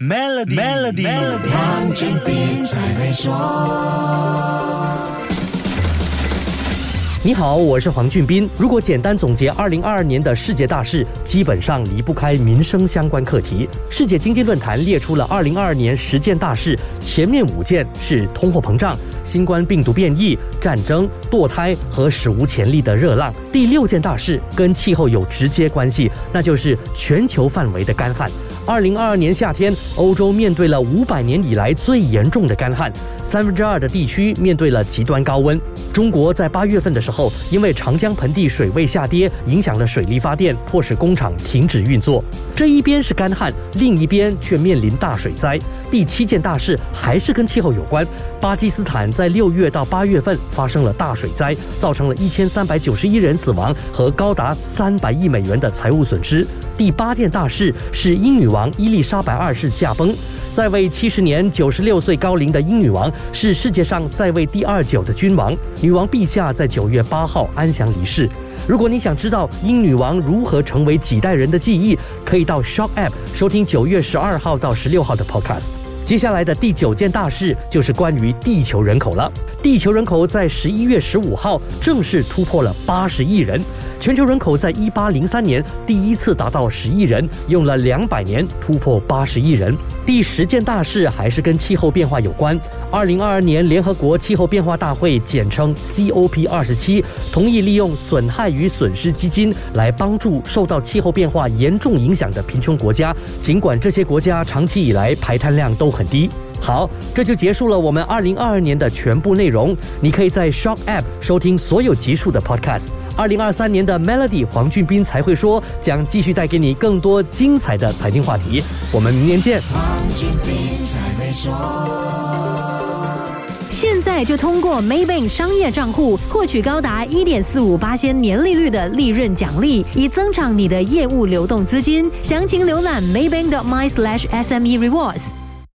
Melody，Melody，黄俊斌才会说。你好，我是黄俊斌。如果简单总结二零二二年的世界大事，基本上离不开民生相关课题。世界经济论坛列出了二零二二年十件大事，前面五件是通货膨胀。新冠病毒变异、战争、堕胎和史无前例的热浪，第六件大事跟气候有直接关系，那就是全球范围的干旱。二零二二年夏天，欧洲面对了五百年以来最严重的干旱，三分之二的地区面对了极端高温。中国在八月份的时候，因为长江盆地水位下跌，影响了水力发电，迫使工厂停止运作。这一边是干旱，另一边却面临大水灾。第七件大事还是跟气候有关，巴基斯坦。在六月到八月份发生了大水灾，造成了一千三百九十一人死亡和高达三百亿美元的财务损失。第八件大事是英女王伊丽莎白二世驾崩，在位七十年、九十六岁高龄的英女王是世界上在位第二久的君王。女王陛下在九月八号安详离世。如果你想知道英女王如何成为几代人的记忆，可以到 Shock App 收听九月十二号到十六号的 Podcast。接下来的第九件大事就是关于地球人口了。地球人口在十一月十五号正式突破了八十亿人。全球人口在一八零三年第一次达到十亿人，用了两百年突破八十亿人。第十件大事还是跟气候变化有关。二零二二年联合国气候变化大会（简称 COP 二十七）同意利用损害与损失基金来帮助受到气候变化严重影响的贫穷国家，尽管这些国家长期以来排碳量都很低。好，这就结束了我们二零二二年的全部内容。你可以在 Shock App 收听所有集数的 Podcast。二零二三年的 Melody 黄俊斌才会说，将继续带给你更多精彩的财经话题。我们明年见。黄俊斌才会说。就通过 Maybank 商业账户获取高达一点四五八千年利率的利润奖励，以增长你的业务流动资金。详情浏览 Maybank.my/sme rewards。